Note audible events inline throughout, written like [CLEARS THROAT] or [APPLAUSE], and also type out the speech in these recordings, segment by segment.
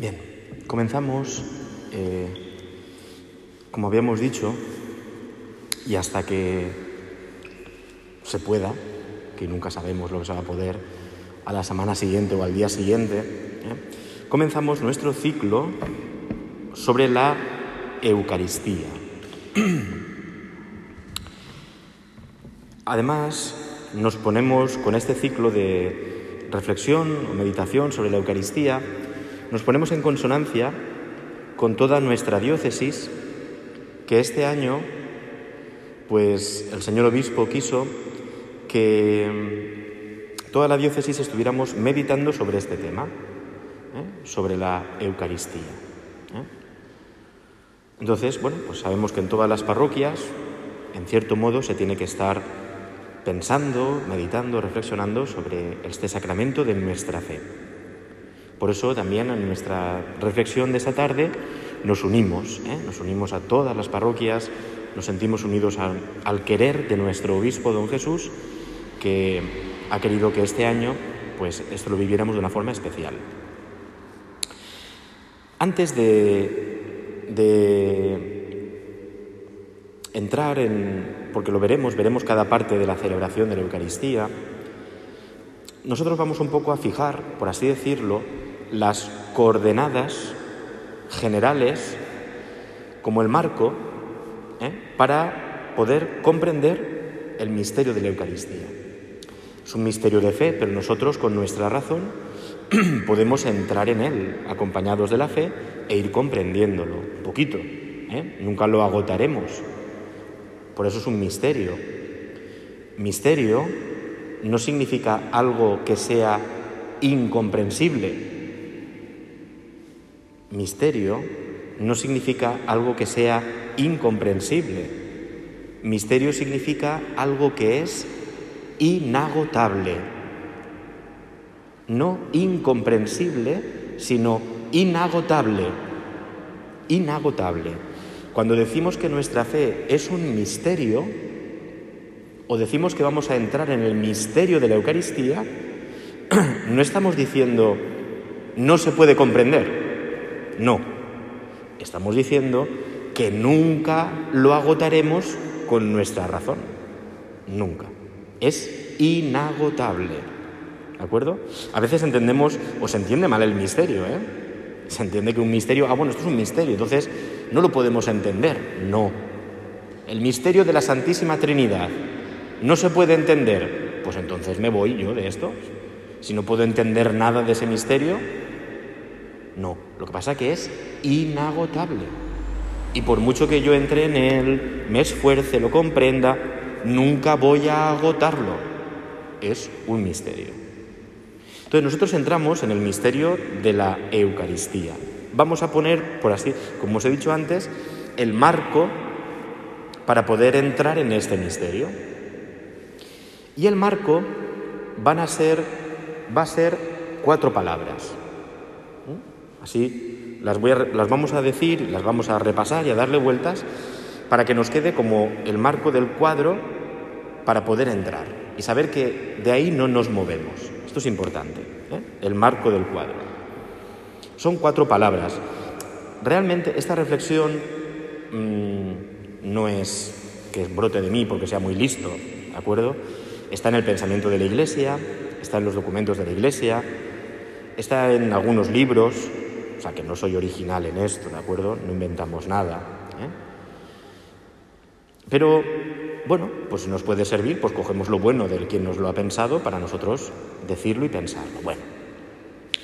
Bien, comenzamos, eh, como habíamos dicho, y hasta que se pueda, que nunca sabemos lo que se va a poder, a la semana siguiente o al día siguiente, ¿eh? comenzamos nuestro ciclo sobre la Eucaristía. [CLEARS THROAT] Además, nos ponemos con este ciclo de reflexión o meditación sobre la Eucaristía, nos ponemos en consonancia con toda nuestra diócesis, que este año, pues el señor obispo quiso que mm, toda la diócesis estuviéramos meditando sobre este tema, ¿eh? sobre la Eucaristía. ¿eh? Entonces, bueno, pues sabemos que en todas las parroquias, en cierto modo, se tiene que estar pensando, meditando, reflexionando sobre este sacramento de nuestra fe. Por eso también en nuestra reflexión de esta tarde nos unimos, ¿eh? nos unimos a todas las parroquias, nos sentimos unidos al, querer de nuestro obispo don Jesús, que ha querido que este año pues esto lo viviéramos de una forma especial. Antes de entrar en, porque lo veremos, veremos cada parte de la celebración de la Eucaristía, nosotros vamos un poco a fijar, por así decirlo, las coordenadas generales como el marco ¿eh? para poder comprender el misterio de la Eucaristía. Es un misterio de fe, pero nosotros con nuestra razón [CLEARS THROAT] podemos entrar en él acompañados de la fe e ir comprendiéndolo un poquito. ¿eh? Nunca lo agotaremos. Por eso es un misterio. Misterio no significa algo que sea incomprensible. Misterio no significa algo que sea incomprensible. Misterio significa algo que es inagotable. No incomprensible, sino inagotable. Inagotable. Cuando decimos que nuestra fe es un misterio, o decimos que vamos a entrar en el misterio de la Eucaristía, [CLEARS THROAT] no estamos diciendo no se puede comprender. No, estamos diciendo que nunca lo agotaremos con nuestra razón. Nunca. Es inagotable. ¿De acuerdo? A veces entendemos o se entiende mal el misterio, ¿eh? Se entiende que un misterio, ah, bueno, esto es un misterio, entonces no lo podemos entender. No. El misterio de la Santísima Trinidad no se puede entender. Pues entonces me voy yo de esto. Si no puedo entender nada de ese misterio, no, lo que pasa es que es inagotable. Y por mucho que yo entre en él, me esfuerce, lo comprenda, nunca voy a agotarlo. Es un misterio. Entonces nosotros entramos en el misterio de la Eucaristía. Vamos a poner, por así, como os he dicho antes, el marco para poder entrar en este misterio. Y el marco van a ser, va a ser cuatro palabras. Así las, vamos a decir, las vamos a repasar y a darle vueltas para que nos quede como el marco del cuadro para poder entrar y saber que de ahí no nos movemos. Esto es importante, ¿eh? el marco del cuadro. Son cuatro palabras. Realmente esta reflexión mmm, no es que brote de mí porque sea muy listo, ¿de acuerdo? Está en el pensamiento de la Iglesia, está en los documentos de la Iglesia, está en algunos libros, o sea que no soy original en esto, ¿de acuerdo? No inventamos nada. ¿eh? Pero, bueno, pues nos puede servir, pues cogemos lo bueno del quien nos lo ha pensado para nosotros decirlo y pensarlo. Bueno,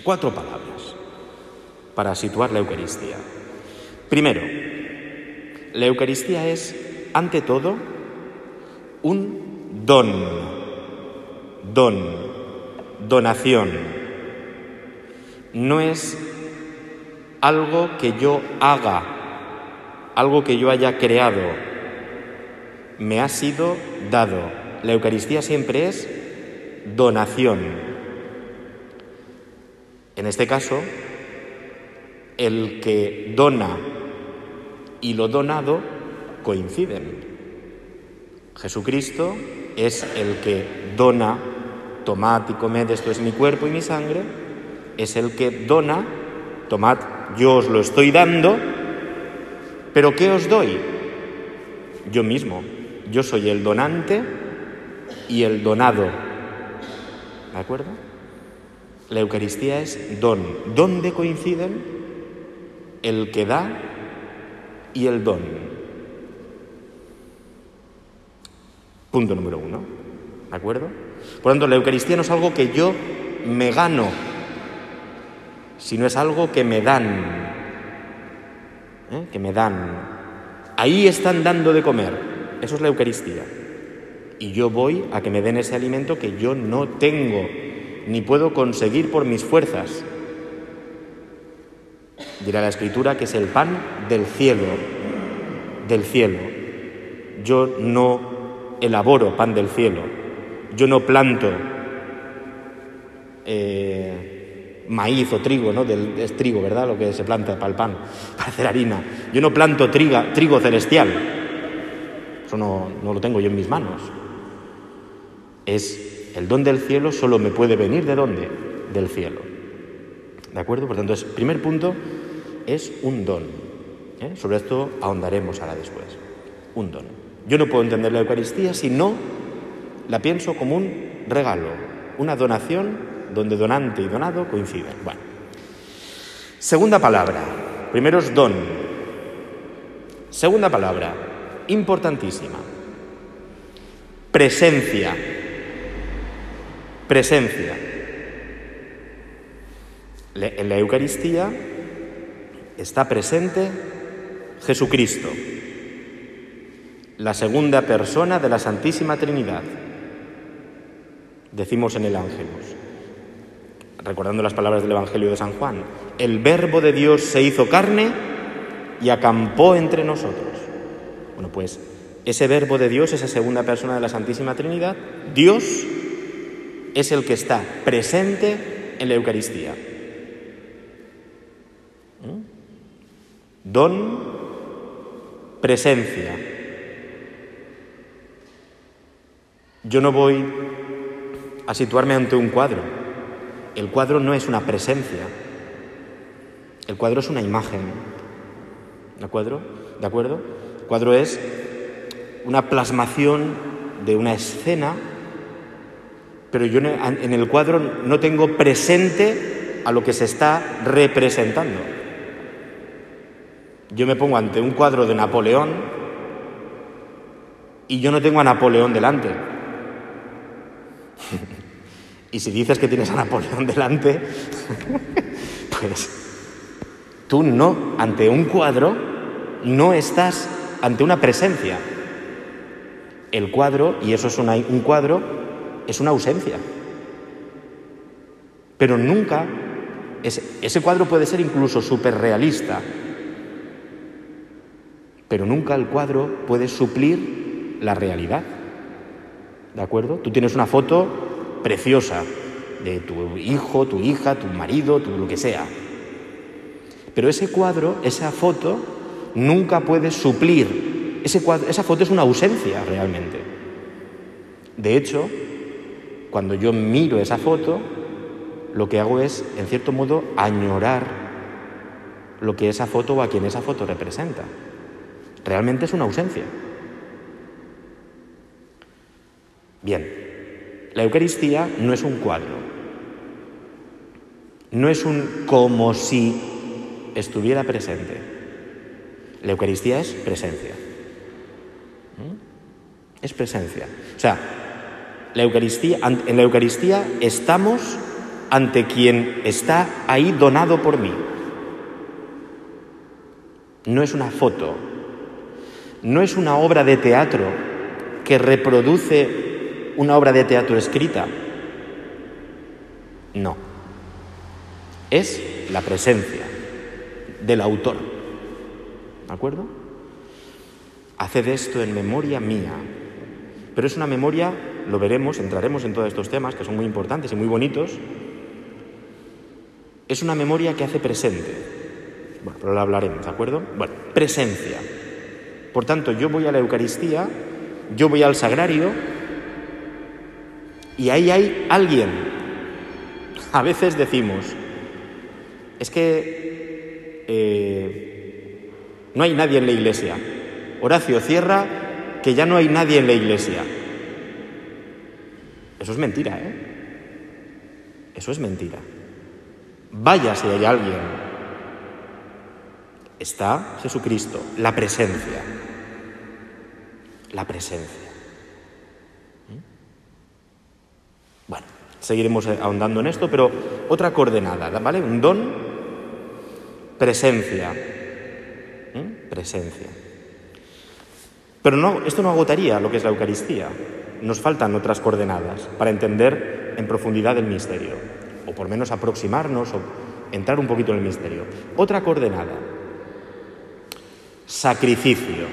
cuatro palabras para situar la Eucaristía. Primero, la Eucaristía es, ante todo, un don, don, donación. No es algo que yo haga, algo que yo haya creado, me ha sido dado. La Eucaristía siempre es donación. En este caso, el que dona y lo donado coinciden. Jesucristo es el que dona, tomad y comed, esto es mi cuerpo y mi sangre, es el que dona tomad, yo os lo estoy dando, pero ¿qué os doy? Yo mismo. Yo soy el donante y el donado. ¿De acuerdo? La Eucaristía es don. ¿Dónde coinciden? El que da y el don. Punto número uno. ¿De acuerdo? Por lo tanto, la Eucaristía no es algo que yo me gano, sino es algo que me dan. ¿eh? Que me dan. Ahí están dando de comer. Eso es la Eucaristía. Y yo voy a que me den ese alimento que yo no tengo, ni puedo conseguir por mis fuerzas. Dirá la Escritura que es el pan del cielo, del cielo. Yo no elaboro pan del cielo, yo no planto eh, maíz o trigo, ¿no? Del, es trigo, ¿verdad? Lo que se planta para el pan, [LAUGHS] para hacer harina. Yo no planto triga, trigo celestial. Eso no, lo tengo yo en mis manos. Es el don del cielo, solo me puede venir de dónde? Del cielo. ¿De acuerdo? Por tanto, el primer punto es un don. ¿eh? Sobre esto ahondaremos ahora después. Un don. Yo no puedo entender la Eucaristía si no la pienso como un regalo, una donación donde donante y donado coinciden. Bueno. Segunda palabra. Primero es don. Segunda palabra, importantísima. Presencia. Presencia. En la Eucaristía está presente Jesucristo, la segunda persona de la Santísima Trinidad. Decimos en el Ángelus, recordando las palabras del Evangelio de San Juan, el Verbo de Dios se hizo carne y acampó entre nosotros. Bueno, pues ese Verbo de Dios, esa segunda persona de la Santísima Trinidad, Dios es el que está presente en la Eucaristía. Don, presencia. Yo no voy a situarme ante un cuadro. El cuadro no es una presencia. El cuadro es una imagen. ¿De acuerdo? ¿De acuerdo? El cuadro es una plasmación de una escena, pero yo en el cuadro no tengo presente a lo que se está representando. Yo me pongo ante un cuadro de Napoleón y yo no tengo a Napoleón delante. [LAUGHS] y si dices que tienes a Napoleón delante, [LAUGHS] pues tú no, ante un cuadro, no estás ante una presencia. El cuadro, y eso es un cuadro, es una ausencia. Pero nunca, ese, ese cuadro puede ser incluso súper realista, pero nunca el cuadro puede suplir la realidad. ¿De acuerdo? Tú tienes una foto preciosa de tu hijo, tu hija, tu marido, tu lo que sea. Pero ese cuadro, esa foto, nunca puede suplir. Ese esa foto es una ausencia realmente. De hecho, cuando yo miro esa foto, lo que hago es, en cierto modo, añorar lo que esa foto o a quien esa foto representa realmente es una ausencia. Bien, la Eucaristía no es un cuadro, no es un como si estuviera presente. La Eucaristía es presencia. ¿Mm? Es presencia. O sea, la Eucaristía, en la Eucaristía estamos ante quien está ahí donado por mí. No es una foto, no es una obra de teatro que reproduce una obra de teatro escrita. No. Es la presencia del autor. ¿De acuerdo? Haced esto en memoria mía. Pero es una memoria, lo veremos, entraremos en todos estos temas que son muy importantes y muy bonitos. Es una memoria que hace presente. Bueno, pero lo hablaremos, ¿de acuerdo? Bueno, presencia. Por tanto, yo voy a la Eucaristía, yo voy al sagrario y ahí hay alguien. A veces decimos, es que eh, no hay nadie en la iglesia. Horacio cierra que ya no hay nadie en la iglesia. Eso es mentira, ¿eh? Eso es mentira. Vaya si hay alguien. Está Jesucristo, la presencia. La presencia. ¿Mm? Bueno, seguiremos ahondando en esto, pero otra coordenada, ¿vale? Un don, presencia. ¿Mm? Presencia. Pero no, esto no agotaría lo que es la Eucaristía. Nos faltan otras coordenadas para entender en profundidad el misterio, o por menos aproximarnos o entrar un poquito en el misterio. Otra coordenada, sacrificio.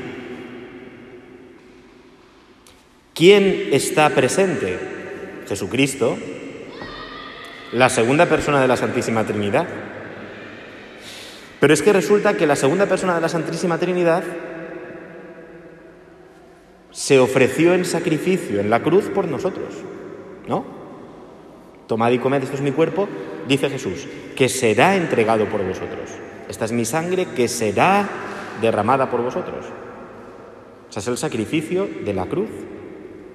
¿Quién está presente? Jesucristo, la segunda persona de la Santísima Trinidad. Pero es que resulta que la segunda persona de la Santísima Trinidad se ofreció en sacrificio en la cruz por nosotros, ¿no? Tomad y comed, esto es mi cuerpo, dice Jesús, que será entregado por vosotros. Esta es mi sangre que será derramada por vosotros. O sea, es el sacrificio de la cruz.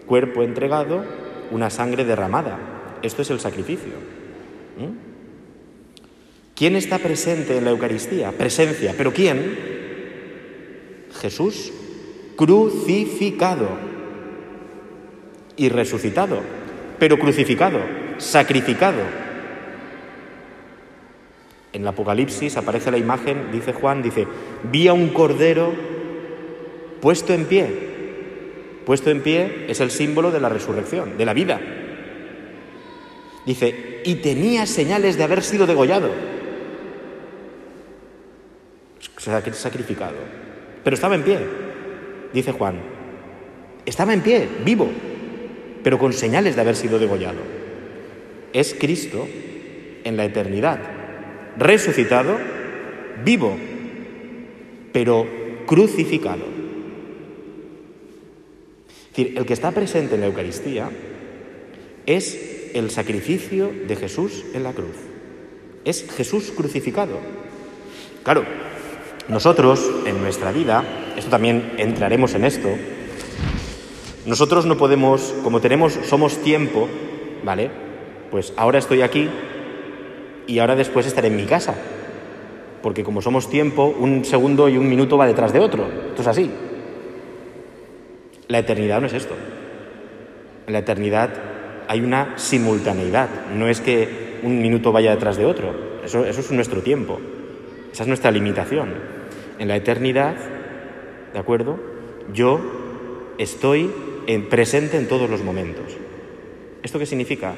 Cuerpo entregado, una sangre derramada. Esto es el sacrificio. ¿Mm? ¿Quién está presente en la Eucaristía? Presencia. ¿Pero quién? Jesús crucificado y resucitado, pero crucificado, sacrificado. En el Apocalipsis aparece la imagen, dice Juan, dice, vi a un cordero puesto en pie. Puesto en pie es el símbolo de la resurrección, de la vida. Dice, y tenía señales de haber sido degollado. Sacrificado. Pero estaba en pie dice Juan, estaba en pie, vivo, pero con señales de haber sido degollado. Es Cristo en la eternidad, resucitado, vivo, pero crucificado. Decir, el que está presente en la Eucaristía es el sacrificio de Jesús en la cruz. Es Jesús crucificado. Claro, nosotros en nuestra vida esto también entraremos en esto, nosotros no podemos, como tenemos, somos tiempo, ¿vale? Pues ahora estoy aquí y ahora después estaré en mi casa. Porque como somos tiempo, un segundo y un minuto va detrás de otro. Esto es así. La eternidad no es esto. En la eternidad hay una simultaneidad. No es que un minuto vaya detrás de otro. Eso, es nuestro tiempo. Esa es nuestra limitación. En la eternidad ¿de acuerdo? Yo estoy en, presente en todos los momentos. ¿Esto qué significa?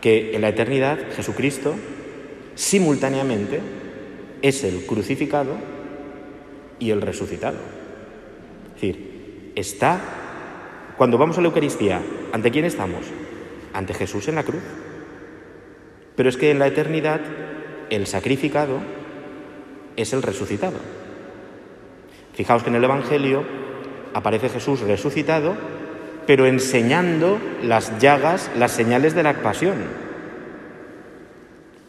Que en la eternidad Jesucristo simultáneamente es el crucificado y el resucitado. Es decir, está, cuando vamos a la Eucaristía, ¿ante quién estamos? Ante Jesús en la cruz. Pero es que en la eternidad el sacrificado es el resucitado. Fijaos que en el Evangelio aparece Jesús resucitado, pero enseñando las llagas, las señales de la pasión.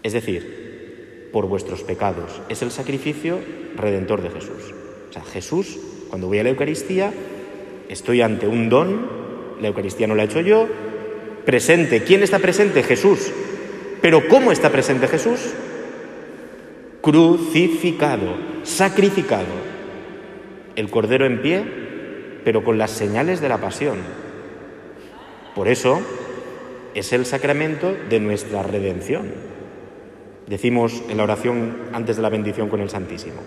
Es decir, por vuestros pecados. Es el sacrificio redentor de Jesús. O sea, Jesús, cuando voy a la Eucaristía, estoy ante un don, la Eucaristía no la he hecho yo, presente. ¿Quién está presente? Jesús. Pero ¿cómo está presente Jesús? Crucificado, sacrificado el Cordero en pie, pero con las señales de la pasión. Por eso es el sacramento de nuestra redención. Decimos en la oración antes de la bendición con el Santísimo.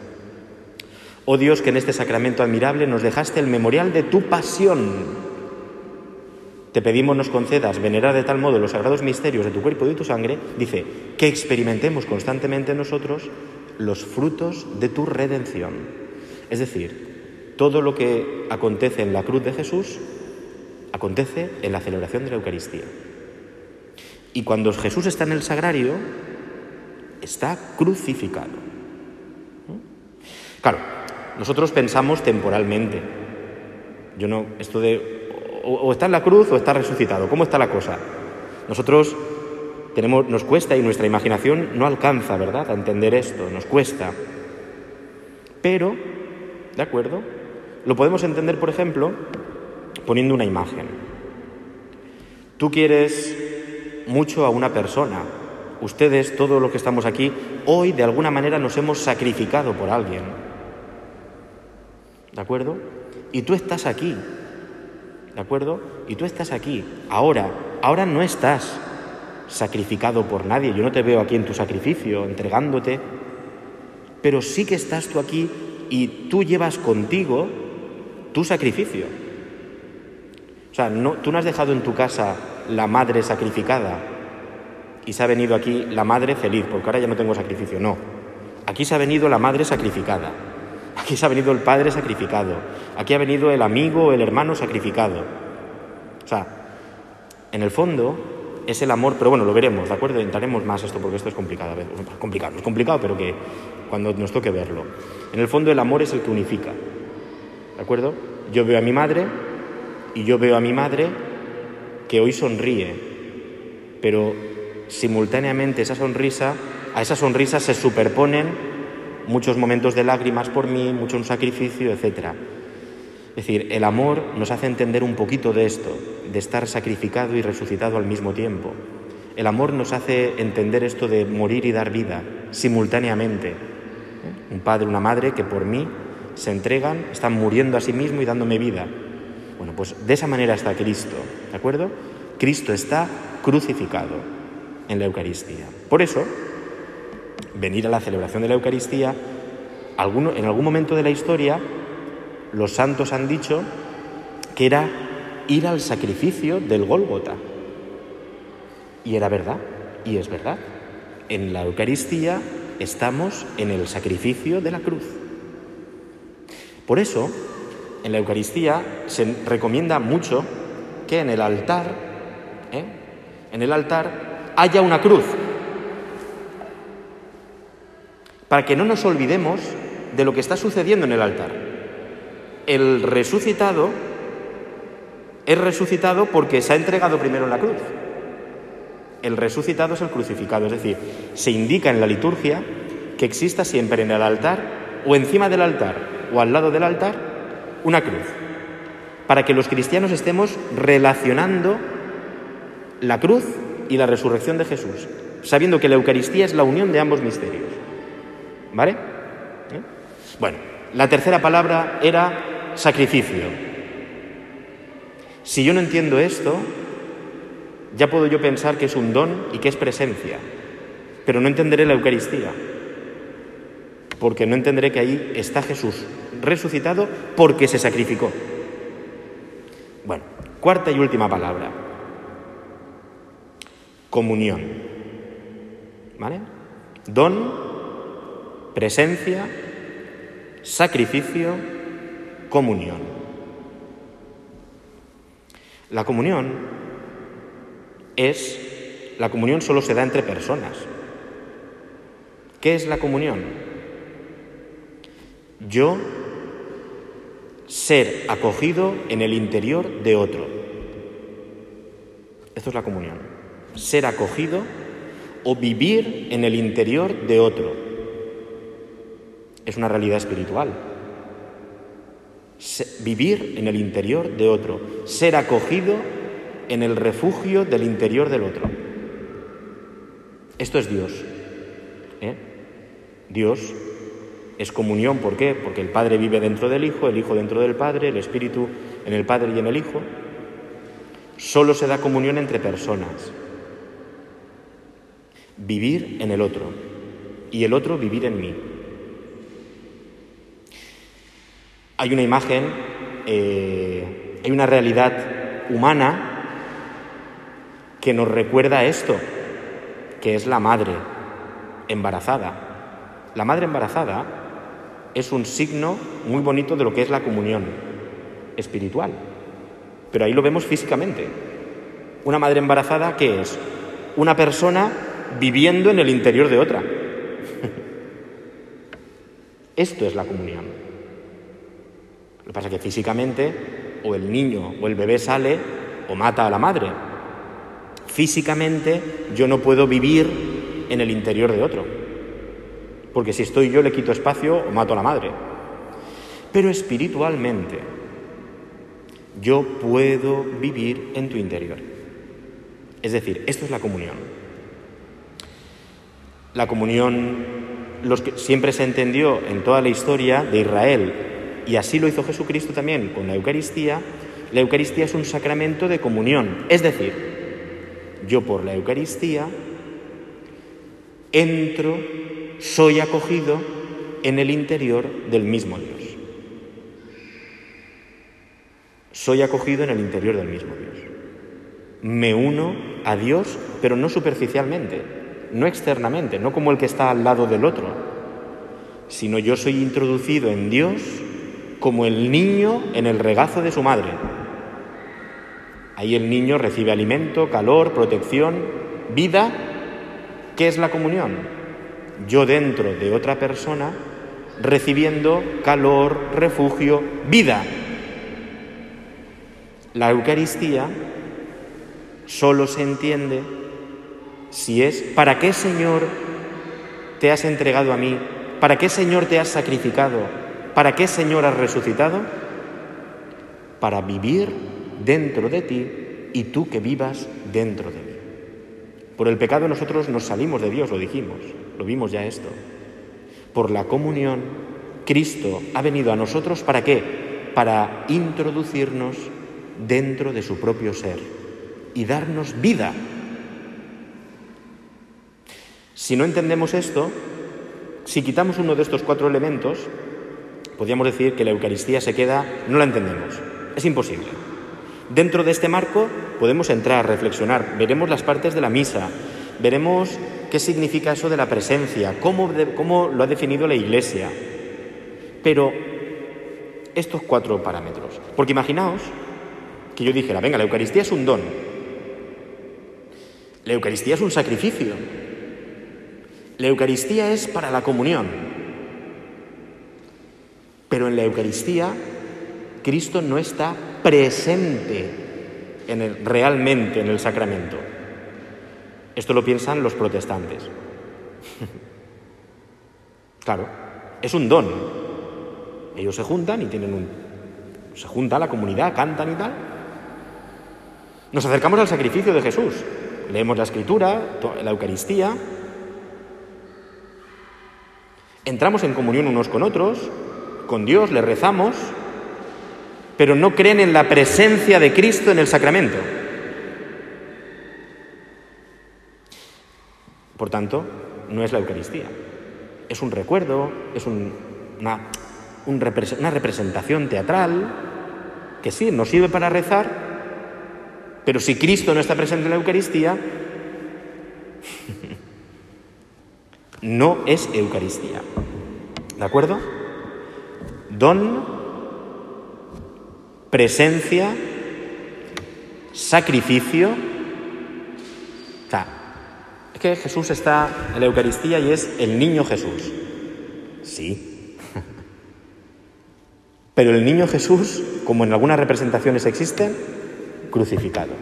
Oh Dios, que en este sacramento admirable nos dejaste el memorial de tu pasión. Te pedimos nos concedas venerar de tal modo los sagrados misterios de tu cuerpo y de tu sangre, dice, que experimentemos constantemente en nosotros los frutos de tu redención. Es decir, todo lo que acontece en la cruz de Jesús acontece en la celebración de la Eucaristía. Y cuando Jesús está en el sagrario, está crucificado. Claro, nosotros pensamos temporalmente. Yo no, esto de o, está en la cruz o está resucitado. ¿Cómo está la cosa? Nosotros tenemos, nos cuesta y nuestra imaginación no alcanza, ¿verdad?, a entender esto. Nos cuesta. Pero, ¿de acuerdo? Lo podemos entender, por ejemplo, poniendo una imagen. Tú quieres mucho a una persona. Ustedes, todos los que estamos aquí, hoy de alguna manera nos hemos sacrificado por alguien. ¿De acuerdo? Y tú estás aquí. ¿De acuerdo? Y tú estás aquí. Ahora, ahora no estás sacrificado por nadie. Yo no te veo aquí en tu sacrificio, entregándote. Pero sí que estás tú aquí y tú llevas contigo tu sacrificio. O sea, no, tú no has dejado en tu casa la madre sacrificada y se ha venido aquí la madre feliz, porque ahora ya no tengo sacrificio. No. Aquí se ha venido la madre sacrificada. Aquí se ha venido el padre sacrificado. Aquí ha venido el amigo el hermano sacrificado. O sea, en el fondo es el amor, pero bueno, lo veremos, ¿de acuerdo? Entraremos más esto porque esto es complicado. Complicado, es complicado, pero que cuando nos toque verlo. En el fondo el amor es el que unifica. ¿De acuerdo? Yo veo a mi madre y yo veo a mi madre que hoy sonríe, pero simultáneamente esa sonrisa, a esa sonrisa se superponen muchos momentos de lágrimas por mí, mucho sacrificio, etc. Es decir, el amor nos hace entender un poquito de esto, de estar sacrificado y resucitado al mismo tiempo. El amor nos hace entender esto de morir y dar vida simultáneamente. Un padre, una madre que por mí se entregan, están muriendo a sí mismo y dándome vida. Bueno, pues de esa manera está Cristo, ¿de acuerdo? Cristo está crucificado en la Eucaristía. Por eso, venir a la celebración de la Eucaristía, en algún momento de la historia, los santos han dicho que era ir al sacrificio del Gólgota. Y era verdad, y es verdad. En la Eucaristía estamos en el sacrificio de la cruz. Por eso, en la Eucaristía se recomienda mucho que en el altar, ¿eh? en el altar, haya una cruz. Para que no nos olvidemos de lo que está sucediendo en el altar. El resucitado es resucitado porque se ha entregado primero en la cruz. El resucitado es el crucificado, es decir, se indica en la liturgia que exista siempre en el altar o encima del altar o al lado del altar una cruz, para que los cristianos estemos relacionando la cruz y la resurrección de Jesús, sabiendo que la Eucaristía es la unión de ambos misterios. ¿Vale? ¿Eh? Bueno, la tercera palabra era sacrificio. Si yo no entiendo esto, ya puedo yo pensar que es un don y que es presencia, pero no entenderé la Eucaristía porque no entenderé que ahí está Jesús resucitado porque se sacrificó. Bueno, cuarta y última palabra. Comunión. ¿Vale? Don, presencia, sacrificio, comunión. La comunión es, la comunión solo se da entre personas. ¿Qué es la comunión? Yo ser acogido en el interior de otro. Esto es la comunión. Ser acogido o vivir en el interior de otro. Es una realidad espiritual. vivir en el interior de otro. Ser acogido en el refugio del interior del otro. Esto es Dios. ¿eh? Dios es comunión, ¿por qué? Porque el Padre vive dentro del Hijo, el Hijo dentro del Padre, el Espíritu en el Padre y en el Hijo. Solo se da comunión entre personas. Vivir en el otro y el otro vivir en mí. Hay una imagen, eh, hay una realidad humana que nos recuerda esto, que es la madre embarazada. La madre embarazada es un signo muy bonito de lo que es la comunión espiritual. Pero ahí lo vemos físicamente. Una madre embarazada, ¿qué es? Una persona viviendo en el interior de otra. [LAUGHS] Esto es la comunión. Lo que pasa es que físicamente o el niño o el bebé sale o mata a la madre. Físicamente yo no puedo vivir en el interior de otro. Porque si estoy yo le quito espacio o mato a la madre. Pero espiritualmente, yo puedo vivir en tu interior. Es decir, esto es la comunión. La comunión los que siempre se entendió en toda la historia de Israel, y así lo hizo Jesucristo también con la Eucaristía, la Eucaristía es un sacramento de comunión. Es decir, yo por la Eucaristía entro, soy acogido en el interior del mismo Dios. Soy acogido en el interior del mismo Dios. Me uno a Dios, pero no superficialmente, no externamente, no como el que está al lado del otro, sino yo soy introducido en Dios como el niño en el regazo de su madre. Ahí el niño recibe alimento, calor, protección, vida. ¿Qué es la comunión? Yo dentro de otra persona recibiendo calor, refugio, vida. La Eucaristía solo se entiende si es, ¿para qué Señor te has entregado a mí? ¿Para qué Señor te has sacrificado? ¿Para qué Señor has resucitado? Para vivir dentro de ti y tú que vivas dentro de mí. Por el pecado nosotros nos salimos de Dios, lo dijimos, lo vimos ya esto. Por la comunión, Cristo ha venido a nosotros para qué? Para introducirnos dentro de su propio ser y darnos vida. Si no entendemos esto, si quitamos uno de estos cuatro elementos, podríamos decir que la Eucaristía se queda, no la entendemos. Es imposible. Dentro de este marco podemos entrar, reflexionar, veremos las partes de la misa, veremos qué significa eso de la presencia, cómo, cómo lo ha definido la Iglesia. Pero estos cuatro parámetros, porque imaginaos que yo dijera, venga, la Eucaristía es un don, la Eucaristía es un sacrificio, la Eucaristía es para la comunión, pero en la Eucaristía Cristo no está presente en el, realmente en el sacramento. Esto lo piensan los protestantes. [LAUGHS] claro, es un don. Ellos se juntan y tienen un... Se junta la comunidad, cantan y tal. Nos acercamos al sacrificio de Jesús. Leemos la escritura, la Eucaristía. Entramos en comunión unos con otros, con Dios, le rezamos, pero no creen en la presencia de Cristo en el sacramento. Por tanto, no es la Eucaristía. Es un recuerdo, es una, una representación teatral que sí, nos sirve para rezar, pero si Cristo no está presente en la Eucaristía, [LAUGHS] no es Eucaristía. ¿De acuerdo? Don, presencia, sacrificio. O sea, es que Jesús está en la Eucaristía y es el niño Jesús. Sí. [LAUGHS] Pero el niño Jesús, como en algunas representaciones existen, crucificado.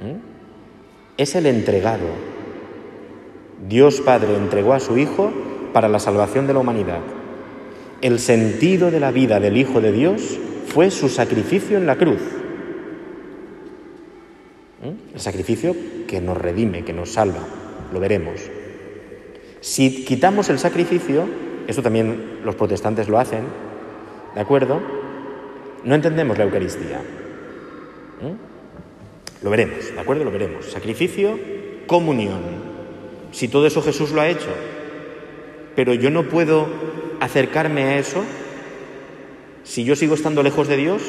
¿Mm? Es el entregado. Dios Padre entregó a su Hijo para la salvación de la humanidad. El sentido de la vida del Hijo de Dios fue su sacrificio en la cruz. ¿Mm? El sacrificio que nos redime, que nos salva. Lo veremos. Si quitamos el sacrificio, esto también los protestantes lo hacen, ¿de acuerdo? No entendemos la Eucaristía. ¿Mm? Lo veremos, ¿de acuerdo? Lo veremos. Sacrificio, comunión. Si todo eso Jesús lo ha hecho, pero yo no puedo acercarme a eso si yo sigo estando lejos de Dios,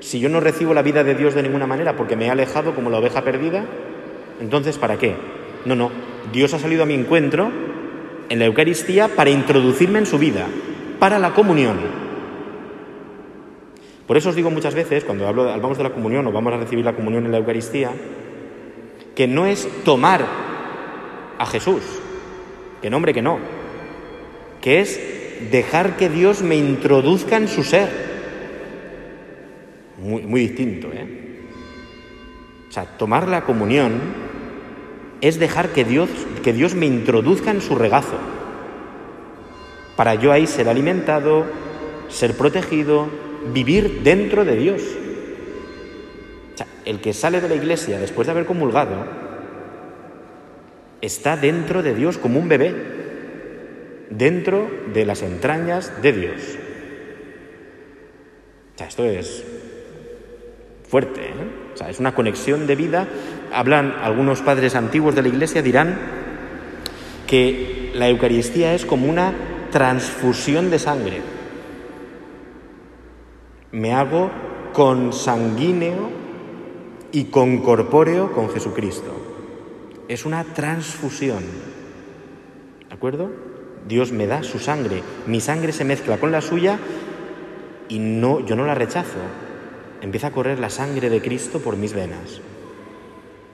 si yo no recibo la vida de Dios de ninguna manera porque me he alejado como la oveja perdida, entonces ¿para qué? No, no, Dios ha salido a mi encuentro en la Eucaristía para introducirme en su vida, para la comunión. Por eso os digo muchas veces, cuando hablo, hablamos de la comunión o vamos a recibir la comunión en la Eucaristía, que no es tomar a Jesús, que nombre que no, que es dejar que Dios me introduzca en su ser. Muy, muy distinto, ¿eh? O sea, tomar la comunión es dejar que Dios, que Dios me introduzca en su regazo, para yo ahí ser alimentado, ser protegido, vivir dentro de Dios. O sea, el que sale de la iglesia después de haber comulgado está dentro de Dios como un bebé, dentro de las entrañas de Dios. O sea, esto es fuerte, ¿eh? O sea, es una conexión de vida. Hablan algunos padres antiguos de la iglesia, dirán que la Eucaristía es como una transfusión de sangre. Me hago consanguíneo y concorpóreo con Jesucristo. Es una transfusión. ¿De acuerdo? Dios me da su sangre, mi sangre se mezcla con la suya y no, yo no la rechazo. Empieza a correr la sangre de Cristo por mis venas.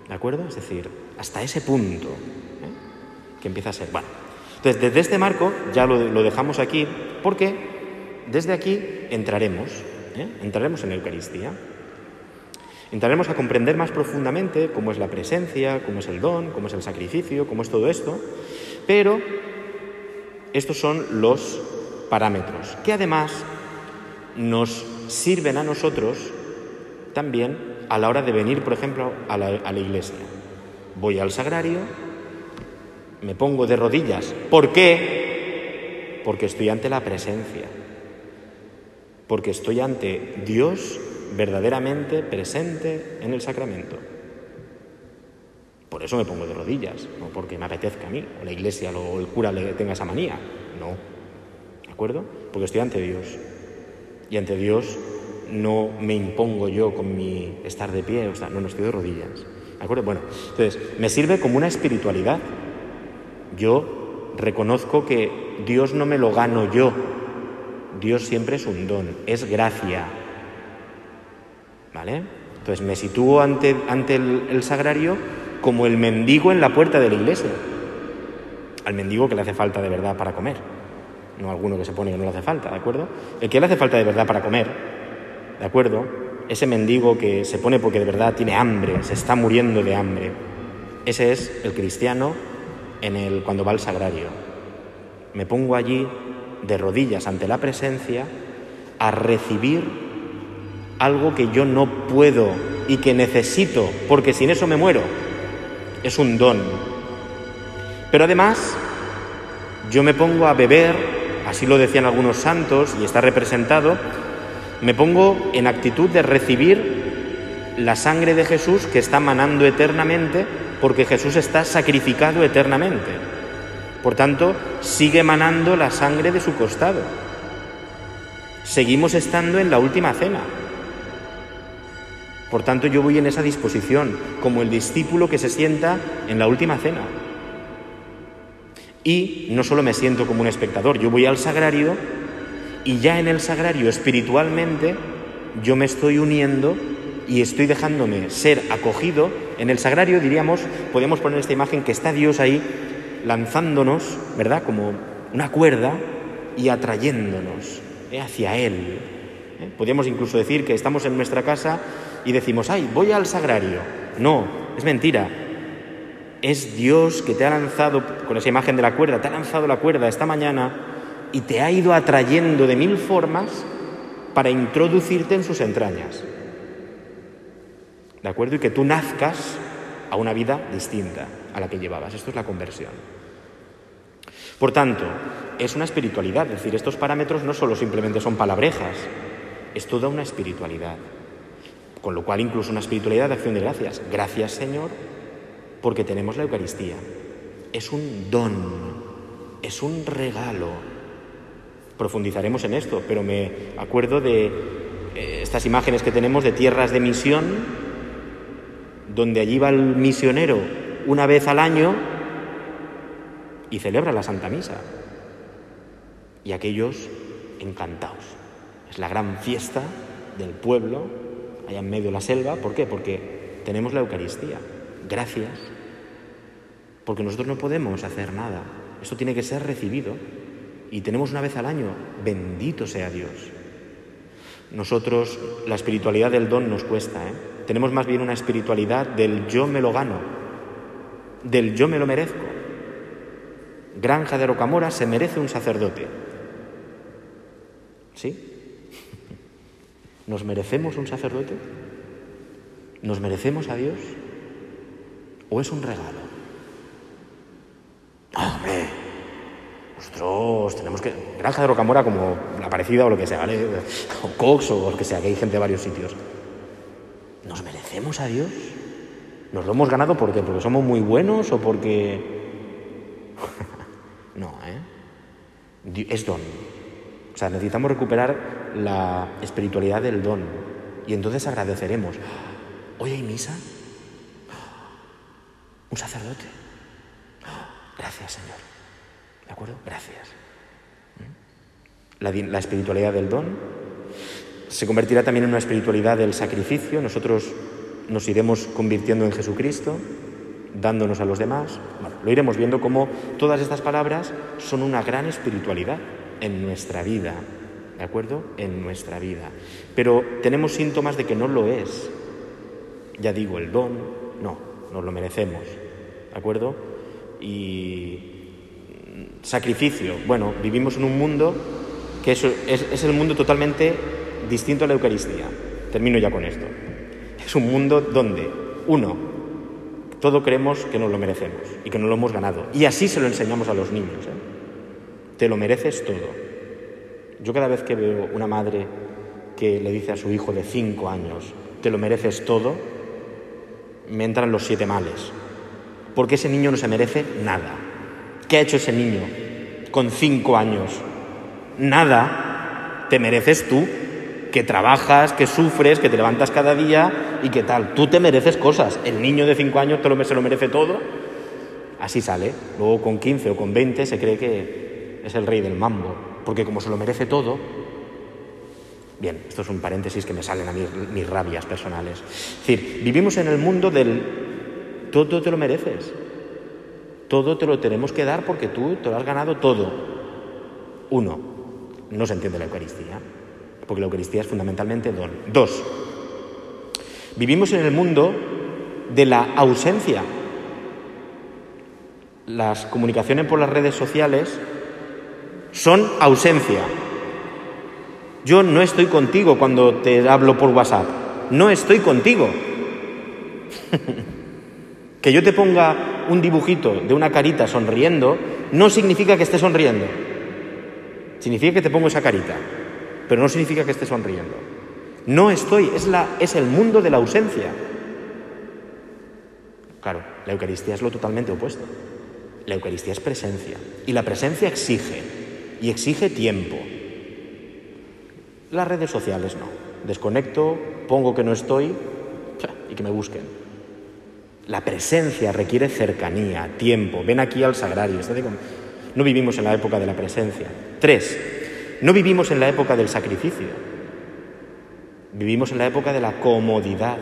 ¿De acuerdo? Es decir, hasta ese punto ¿eh? que empieza a ser. Bueno, entonces desde este marco ya lo, dejamos aquí porque desde aquí entraremos, ¿eh? entraremos en Eucaristía. Entraremos a comprender más profundamente cómo es la presencia, cómo es el don, cómo es el sacrificio, cómo es todo esto, pero estos son los parámetros que además nos sirven a nosotros también a la hora de venir, por ejemplo, a la, iglesia. Voy al sagrario, me pongo de rodillas. ¿Por qué? Porque estoy ante la presencia. Porque estoy ante Dios verdaderamente presente en el sacramento. Por eso me pongo de rodillas, no porque me apetezca a mí, o la iglesia o el cura le tenga esa manía. No. ¿De acuerdo? Porque estoy ante Dios. Y ante Dios no me impongo yo con mi estar de pie, o sea, no, no estoy de rodillas. ¿De acuerdo? Bueno, entonces, me sirve como una espiritualidad. Yo reconozco que Dios no me lo gano yo. Dios siempre es un don, es gracia. ¿Vale? Entonces me sitúo ante, ante el, el sagrario como el mendigo en la puerta de la iglesia. Al mendigo que le hace falta de verdad para comer no alguno que se pone que no le hace falta, ¿de acuerdo? El que le hace falta de verdad para comer, ¿de acuerdo? Ese mendigo que se pone porque de verdad tiene hambre, se está muriendo de hambre. Ese es el cristiano en el cuando va al sagrario. Me pongo allí de rodillas ante la presencia a recibir algo que yo no puedo y que necesito, porque sin eso me muero. Es un don. Pero además, yo me pongo a beber así lo decían algunos santos y está representado, me pongo en actitud de recibir la sangre de Jesús que está manando eternamente porque Jesús está sacrificado eternamente. Por tanto, sigue manando la sangre de su costado. Seguimos estando en la última cena. Por tanto, yo voy en esa disposición, como el discípulo que se sienta en la última cena. Y no solo me siento como un espectador, yo voy al sagrario y ya en el sagrario espiritualmente yo me estoy uniendo y estoy dejándome ser acogido. En el sagrario diríamos, podemos poner esta imagen que está Dios ahí lanzándonos, ¿verdad? Como una cuerda y atrayéndonos ¿eh? hacia Él. ¿eh? Podríamos incluso decir que estamos en nuestra casa y decimos, ay, voy al sagrario. No, es mentira. Es Dios que te ha lanzado, con esa imagen de la cuerda, te ha lanzado la cuerda esta mañana y te ha ido atrayendo de mil formas para introducirte en sus entrañas. ¿De acuerdo? Y que tú nazcas a una vida distinta a la que llevabas. Esto es la conversión. Por tanto, es una espiritualidad, es decir, estos parámetros no solo simplemente son palabrejas, es toda una espiritualidad. Con lo cual incluso una espiritualidad de acción de gracias. Gracias Señor porque tenemos la Eucaristía. Es un don, es un regalo. Profundizaremos en esto, pero me acuerdo de eh, estas imágenes que tenemos de tierras de misión, donde allí va el misionero una vez al año y celebra la Santa Misa. Y aquellos encantados. Es la gran fiesta del pueblo, allá en medio de la selva. ¿Por qué? Porque tenemos la Eucaristía gracias, porque nosotros no podemos hacer nada. Esto tiene que ser recibido y tenemos una vez al año, bendito sea Dios. Nosotros, la espiritualidad del don nos cuesta, ¿eh? tenemos más bien una espiritualidad del yo me lo gano, del yo me lo merezco. Granja de Rocamora se merece un sacerdote. ¿Sí? ¿Nos merecemos un sacerdote? ¿Nos merecemos a Dios? ¿O es un regalo? ¡Hombre! Nosotros tenemos que. Granja de Rocamora como la parecida o lo que sea, ¿vale? O Cox o lo que sea, que hay gente de varios sitios. ¿Nos merecemos a Dios? ¿Nos lo hemos ganado porque porque somos muy buenos o porque [LAUGHS] no, ¿eh? Es don. O sea, necesitamos recuperar la espiritualidad del don y entonces agradeceremos. Hoy hay misa. Un sacerdote. Gracias, Señor. ¿De acuerdo? Gracias. ¿Mm? La, la espiritualidad del don se convertirá también en una espiritualidad del sacrificio. Nosotros nos iremos convirtiendo en Jesucristo, dándonos a los demás. Bueno, lo iremos viendo como todas estas palabras son una gran espiritualidad en nuestra vida, ¿de acuerdo? En nuestra vida. Pero tenemos síntomas de que no lo es. Ya digo, el don, no, nos lo merecemos, ¿de acuerdo? Y sacrificio, bueno, vivimos en un mundo que es, es el mundo totalmente distinto a la Eucaristía. Termino ya con esto. Es un mundo donde, uno, todo creemos que nos lo merecemos y que no lo hemos ganado. Y así se lo enseñamos a los niños. ¿eh? Te lo mereces todo. Yo cada vez que veo una madre que le dice a su hijo de cinco años, te lo mereces todo, me entran los siete males. Porque ese niño no se merece nada. ¿Qué ha hecho ese niño con cinco años? Nada. Te mereces tú que trabajas, que sufres, que te levantas cada día y que tal. Tú te mereces cosas. El niño de 5 años te se lo merece todo. Así sale. Luego con 15 o con 20 se cree que es el rey del mambo. Porque como se lo merece todo... Bien, esto es un paréntesis que me salen a mis rabias personales. Es decir, vivimos en el mundo del todo te lo mereces. Todo te lo tenemos que dar porque tú te lo has ganado todo. Uno, no se entiende la Eucaristía porque la Eucaristía es fundamentalmente don. Dos, vivimos en el mundo de la ausencia. Las comunicaciones por las redes sociales son ausencia. Yo no estoy contigo cuando te hablo por WhatsApp. No estoy contigo. [LAUGHS] que yo te ponga un dibujito de una carita sonriendo no significa que esté sonriendo. Significa que te pongo esa carita pero no significa que esté sonriendo. No estoy, es, la, es el mundo de la ausencia. Claro, la Eucaristía es lo totalmente opuesto. La Eucaristía es presencia. Y la presencia exige, y exige tiempo. Las redes sociales no. Desconecto, pongo que no estoy y que me busquen. La presencia requiere cercanía, tiempo. Ven aquí al sagrario. No vivimos en la época de la presencia. Tres, no vivimos en la época del sacrificio, vivimos en la época de la comodidad,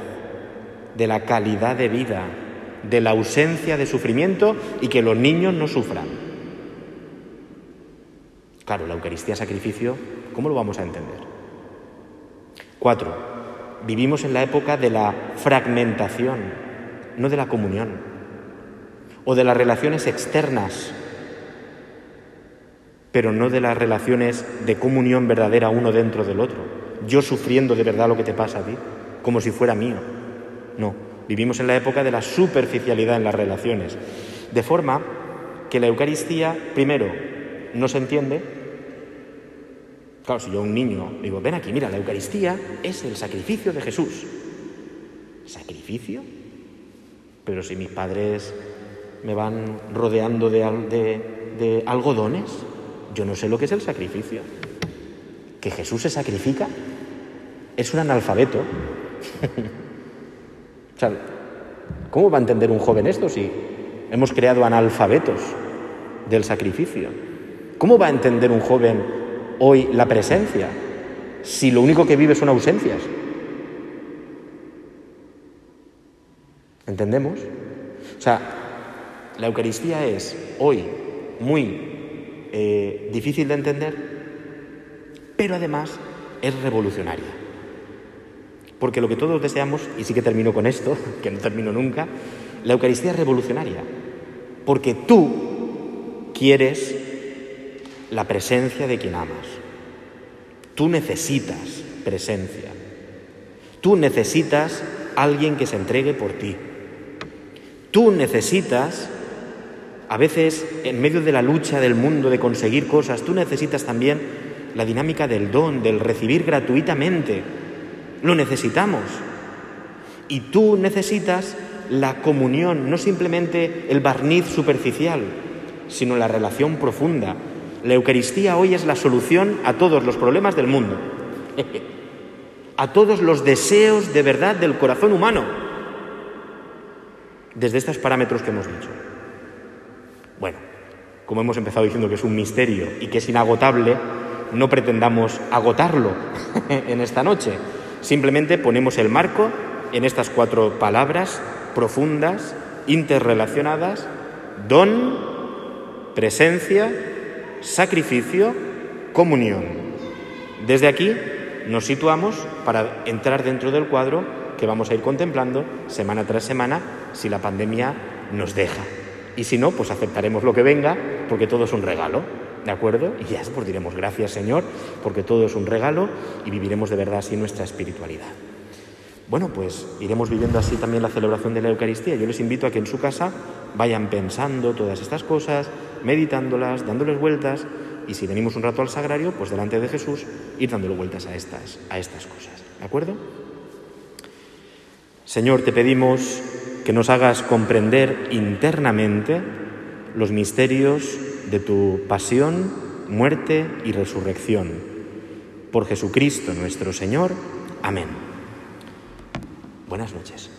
de la calidad de vida, de la ausencia de sufrimiento y que los niños no sufran. Claro, la Eucaristía sacrificio, ¿cómo lo vamos a entender? Cuatro, vivimos en la época de la fragmentación, no de la comunión, o de las relaciones externas pero no de las relaciones de comunión verdadera uno dentro del otro. Yo sufriendo de verdad lo que te pasa a ti, como si fuera mío. No, vivimos en la época de la superficialidad en las relaciones, de forma que la Eucaristía, primero, no se entiende. Claro, si yo a un niño digo, ven aquí, mira, la Eucaristía es el sacrificio de Jesús. ¿Sacrificio? Pero si mis padres me van rodeando de, de, algodones, yo no sé lo que es el sacrificio. ¿Que Jesús se sacrifica? Es un analfabeto. [LAUGHS] o sea, ¿cómo va a entender un joven esto si hemos creado analfabetos del sacrificio? ¿Cómo va a entender un joven hoy la presencia si lo único que vive son ausencias? ¿Entendemos? O sea, la Eucaristía es hoy muy eh, difícil de entender, pero además es revolucionaria. Porque lo que todos deseamos, y sí que termino con esto, [LAUGHS] que no termino nunca, la Eucaristía es revolucionaria. Porque tú quieres la presencia de quien amas. Tú necesitas presencia. Tú necesitas alguien que se entregue por ti. Tú necesitas, a veces en medio de la lucha del mundo de conseguir cosas, tú necesitas también la dinámica del don, del recibir gratuitamente. Lo necesitamos. Y tú necesitas la comunión, no simplemente el barniz superficial, sino la relación profunda. La Eucaristía hoy es la solución a todos los problemas del mundo, a todos los deseos de verdad del corazón humano, desde estos parámetros que hemos dicho. Bueno, como hemos empezado diciendo que es un misterio y que es inagotable, no pretendamos agotarlo [LAUGHS] en esta noche. Simplemente ponemos el marco en estas cuatro palabras profundas, interrelacionadas, don, presencia, sacrificio, comunión. Desde aquí nos situamos para entrar dentro del cuadro que vamos a ir contemplando semana tras semana si la pandemia nos deja. Y si no, pues aceptaremos lo que venga porque todo es un regalo. ¿De acuerdo? Y ya pues diremos gracias Señor, porque todo es un regalo y viviremos de verdad así nuestra espiritualidad. Bueno, pues iremos viviendo así también la celebración de la Eucaristía. Yo les invito a que en su casa vayan pensando todas estas cosas, meditándolas, dándoles vueltas y si venimos un rato al sagrario, pues delante de Jesús ir dándole vueltas a estas, a estas cosas. ¿De acuerdo? Señor, te pedimos que nos hagas comprender internamente los misterios de tu pasión, muerte y resurrección. Por Jesucristo nuestro Señor. Amén. Buenas noches.